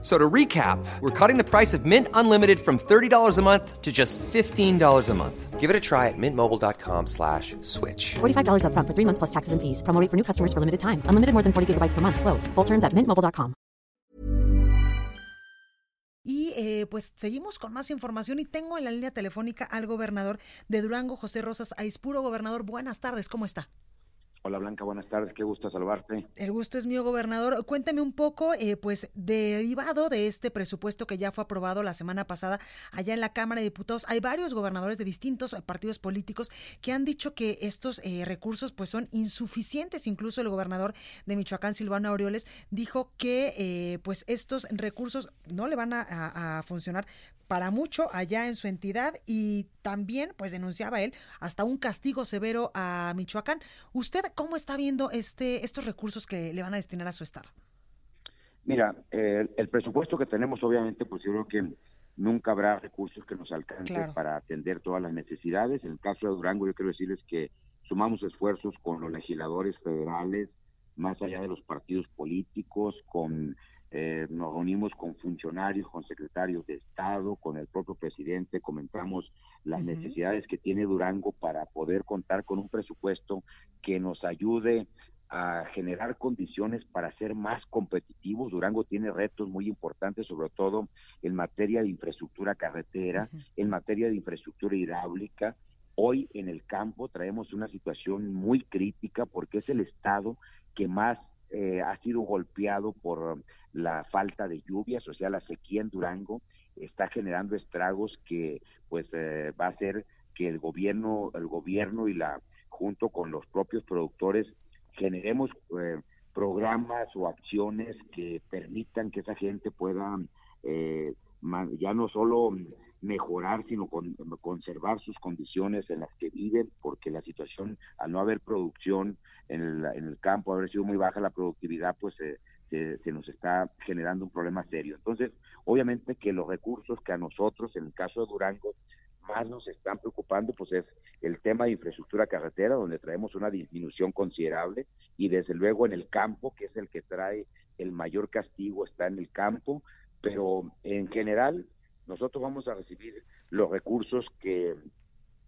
So to recap, we're cutting the price of Mint Unlimited from $30 a month to just $15 a month. Give it a try at mintmobile.com slash switch. $45 up front for three months plus taxes and fees. Promo rate for new customers for limited time. Unlimited more than 40 gigabytes per month. Slows. Full terms at mintmobile.com. Y eh, pues seguimos con más información y tengo en la línea telefónica al gobernador de Durango, José Rosas Aispuro. Gobernador, buenas tardes, ¿cómo está? Hola Blanca, buenas tardes, qué gusto salvarte. El gusto es mío, gobernador. Cuéntame un poco, eh, pues, derivado de este presupuesto que ya fue aprobado la semana pasada allá en la Cámara de Diputados, hay varios gobernadores de distintos partidos políticos que han dicho que estos eh, recursos, pues, son insuficientes. Incluso el gobernador de Michoacán, Silvano Aureoles, dijo que, eh, pues, estos recursos no le van a, a funcionar para mucho allá en su entidad y también, pues denunciaba él, hasta un castigo severo a Michoacán. ¿Usted cómo está viendo este estos recursos que le van a destinar a su estado? Mira, eh, el presupuesto que tenemos, obviamente, pues yo creo que nunca habrá recursos que nos alcancen para atender todas las necesidades. En el caso de Durango, yo quiero decirles que sumamos esfuerzos con los legisladores federales, más allá de los partidos políticos, con eh, nos reunimos con funcionarios, con secretarios de Estado, con el propio presidente, comentamos las necesidades que tiene Durango para poder contar con un presupuesto que nos ayude a generar condiciones para ser más competitivos. Durango tiene retos muy importantes, sobre todo en materia de infraestructura carretera, en materia de infraestructura hidráulica. Hoy en el campo traemos una situación muy crítica porque es el estado que más eh, ha sido golpeado por la falta de lluvias, o sea, la sequía en Durango está generando estragos que pues eh, va a hacer que el gobierno, el gobierno y la junto con los propios productores generemos eh, programas o acciones que permitan que esa gente pueda ya no solo mejorar, sino conservar sus condiciones en las que viven, porque la situación, al no haber producción en el, campo, haber sido muy baja la productividad, pues se, se, nos está generando un problema serio. Entonces, obviamente que los recursos que a nosotros, en el caso de Durango, más nos están preocupando, pues es el tema de infraestructura carretera, donde traemos una disminución considerable, y desde luego en el campo, que es el que trae el mayor castigo, está en el campo, pero en general nosotros vamos a recibir los recursos que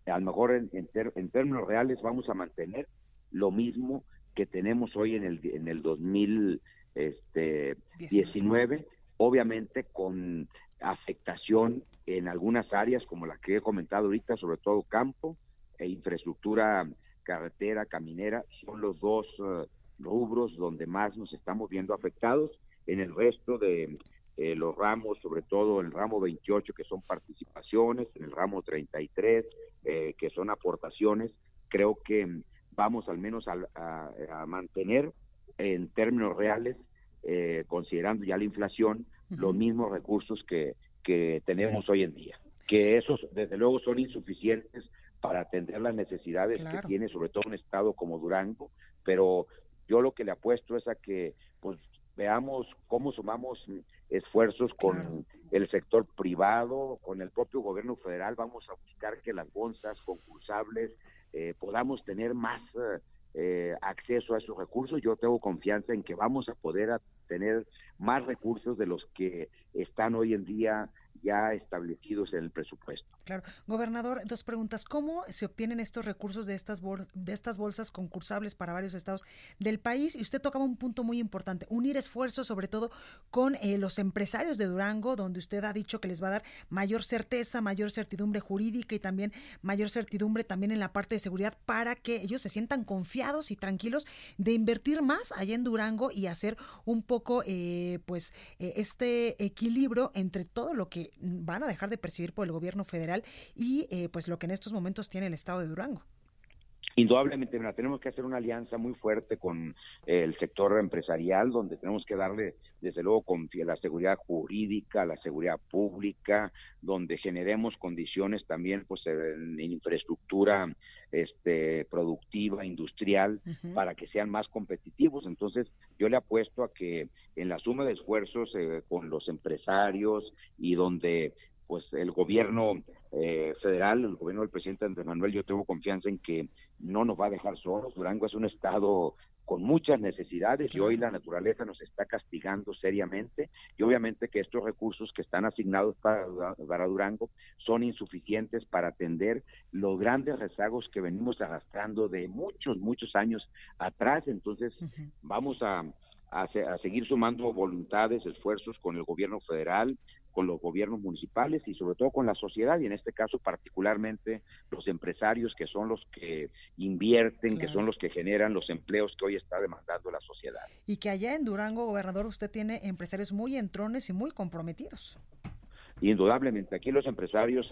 a lo mejor en, en, términos reales vamos a mantener lo mismo que tenemos hoy en el, en el 2019, este, obviamente con afectación en algunas áreas como la que he comentado ahorita, sobre todo campo e infraestructura carretera, caminera, son los dos eh, rubros donde más nos estamos viendo afectados. En el resto de eh, los ramos, sobre todo el ramo 28, que son participaciones, en el ramo 33, eh, que son aportaciones, creo que vamos al menos a, mantener en términos reales, eh, considerando ya la inflación, los mismos recursos que, que tenemos hoy en día, que esos desde luego son insuficientes para atender las necesidades que tiene sobre todo un estado como Durango, pero yo lo que le apuesto es a que pues veamos cómo sumamos esfuerzos con el sector privado, con el propio gobierno federal, vamos a buscar que las bolsas concursables eh, podamos tener más eh, acceso a esos recursos. Yo tengo confianza en que vamos a poder tener más recursos de los que están hoy en día ya establecidos en el presupuesto. Claro. Gobernador, dos preguntas. ¿Cómo se obtienen estos recursos de estas, de estas bolsas concursables para varios estados del país? Y usted tocaba un punto muy importante, unir esfuerzos sobre todo con eh, los empresarios de Durango, donde usted ha dicho que les va a dar mayor certeza, mayor certidumbre jurídica y también mayor certidumbre también en la parte de seguridad para que ellos se sientan confiados y tranquilos de invertir más allá en Durango y hacer un poco eh, pues eh, este equilibrio entre todo lo que van a dejar de percibir por el gobierno federal y eh, pues lo que en estos momentos tiene el estado de Durango. Indudablemente, tenemos que hacer una alianza muy fuerte con eh, el sector empresarial, donde tenemos que darle, desde luego, con la seguridad jurídica, la seguridad pública, donde generemos condiciones también, pues, en, infraestructura este, productiva, industrial, para que sean más competitivos. Entonces, yo le apuesto a que en la suma de esfuerzos eh, con los empresarios y donde pues el gobierno eh, federal, el gobierno del presidente Andrés Manuel, yo tengo confianza en que no nos va a dejar solos. Durango es un estado con muchas necesidades y hoy la naturaleza nos está castigando seriamente y obviamente que estos recursos que están asignados para, para Durango son insuficientes para atender los grandes rezagos que venimos arrastrando de muchos, muchos años atrás. Entonces vamos a, a seguir sumando voluntades, esfuerzos con el gobierno federal, con los gobiernos municipales y sobre todo con la sociedad y en este caso particularmente los empresarios que son los que invierten, que son los que generan los empleos que hoy está demandando la sociedad. Y que allá en Durango, gobernador, usted tiene empresarios muy entrones y muy comprometidos. Indudablemente, aquí los empresarios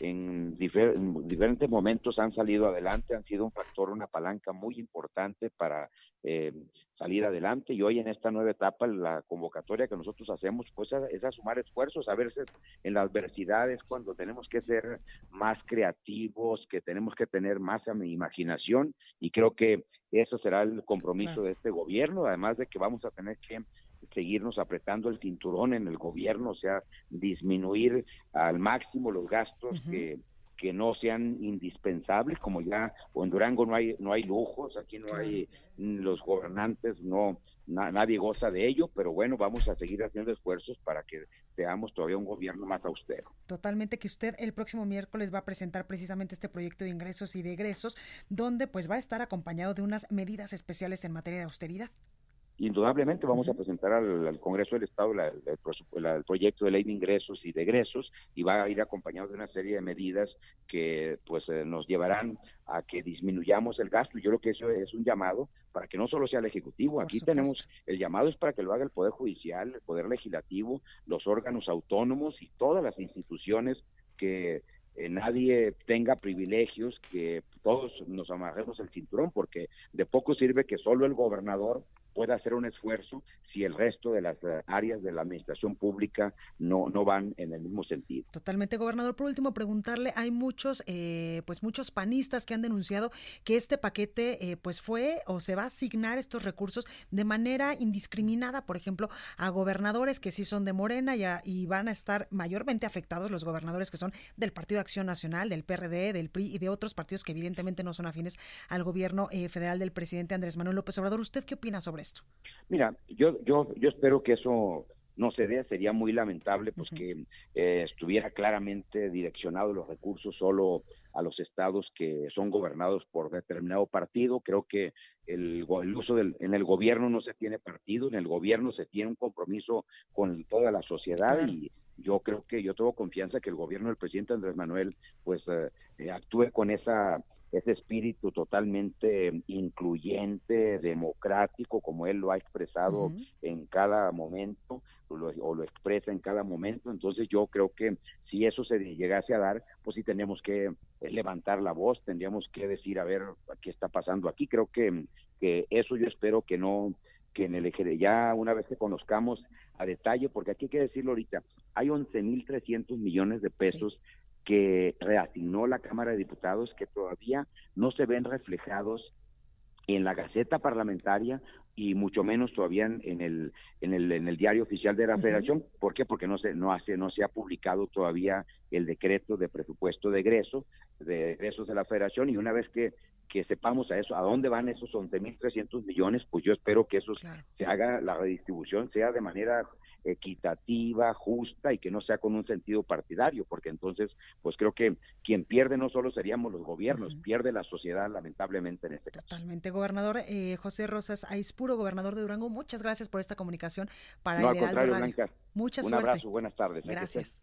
en, en, diferentes momentos han salido adelante, han sido un factor, una palanca muy importante para eh, salir adelante y hoy en esta nueva etapa la convocatoria que nosotros hacemos pues es a sumar esfuerzos, a veces en las adversidades cuando tenemos que ser más creativos, que tenemos que tener más imaginación y creo que eso será el compromiso de este gobierno, además de que vamos a tener que seguirnos apretando el cinturón en el gobierno, o sea, disminuir al máximo los gastos que que no sean indispensables, como ya o en Durango no hay no hay lujos, aquí no hay los gobernantes no nadie goza de ello, pero bueno, vamos a seguir haciendo esfuerzos para que seamos todavía un gobierno más austero. Totalmente que usted el próximo miércoles va a presentar precisamente este proyecto de ingresos y de egresos, donde pues va a estar acompañado de unas medidas especiales en materia de austeridad. Indudablemente vamos a presentar al, Congreso del Estado el, proyecto de ley de ingresos y de egresos y va a ir acompañado de una serie de medidas que pues eh, nos llevarán a que disminuyamos el gasto. Yo creo que eso es un llamado para que no solo sea el Ejecutivo, aquí tenemos, el llamado es para que lo haga el Poder Judicial, el Poder Legislativo, los órganos autónomos y todas las instituciones que eh, nadie tenga privilegios, que todos nos amarremos el cinturón, porque de poco sirve que solo el gobernador pueda hacer un esfuerzo si el resto de las eh, áreas de la administración pública no, no van en el mismo sentido. Totalmente, gobernador. Por último, preguntarle, hay muchos, eh, pues muchos panistas que han denunciado que este paquete, eh, pues fue o se va a asignar estos recursos de manera indiscriminada, por ejemplo, a gobernadores que sí son de Morena y, y van a estar mayormente afectados los gobernadores que son del Partido de Acción Nacional, del PRD, del PRI y de otros partidos que evidentemente no son afines al gobierno federal del presidente Andrés Manuel López Obrador. ¿Usted qué opina sobre esto? Mira, yo, yo, yo espero que eso no se dé, sería muy lamentable pues que eh, estuviera claramente direccionado los recursos solo a los estados que son gobernados por determinado partido. Creo que el, el uso del, en el gobierno no se tiene partido, en el gobierno se tiene un compromiso con toda la sociedad y yo creo que yo tengo confianza que el gobierno del presidente Andrés Manuel pues eh, actúe con esa ese espíritu totalmente incluyente, democrático, como él lo ha expresado en cada momento o lo, expresa en cada momento. Entonces yo creo que si eso se llegase a dar, pues sí tenemos que levantar la voz, tendríamos que decir, a ver, ¿qué está pasando aquí? Creo que, que eso yo espero que no que en el eje ya una vez que conozcamos a detalle, porque aquí hay que decirlo ahorita, hay 11.300 millones de pesos que reasignó la Cámara de Diputados que todavía no se ven reflejados en la Gaceta Parlamentaria y mucho menos todavía en el en el en el diario oficial de la Federación, ¿por qué? Porque no se no hace no se ha publicado todavía el decreto de presupuesto de egreso de egresos de la Federación y una vez que que sepamos a eso, a dónde van esos 11.300 millones, pues yo espero que eso se haga, la redistribución sea de manera equitativa, justa y que no sea con un sentido partidario, porque entonces, pues creo que quien pierde no solo seríamos los gobiernos, pierde la sociedad lamentablemente en este caso. Totalmente, gobernador eh, José Rosas Aispuro, gobernador de Durango, muchas gracias por esta comunicación para no, el al contrario, Blanca, Muchas Un abrazo, buenas tardes. Gracias.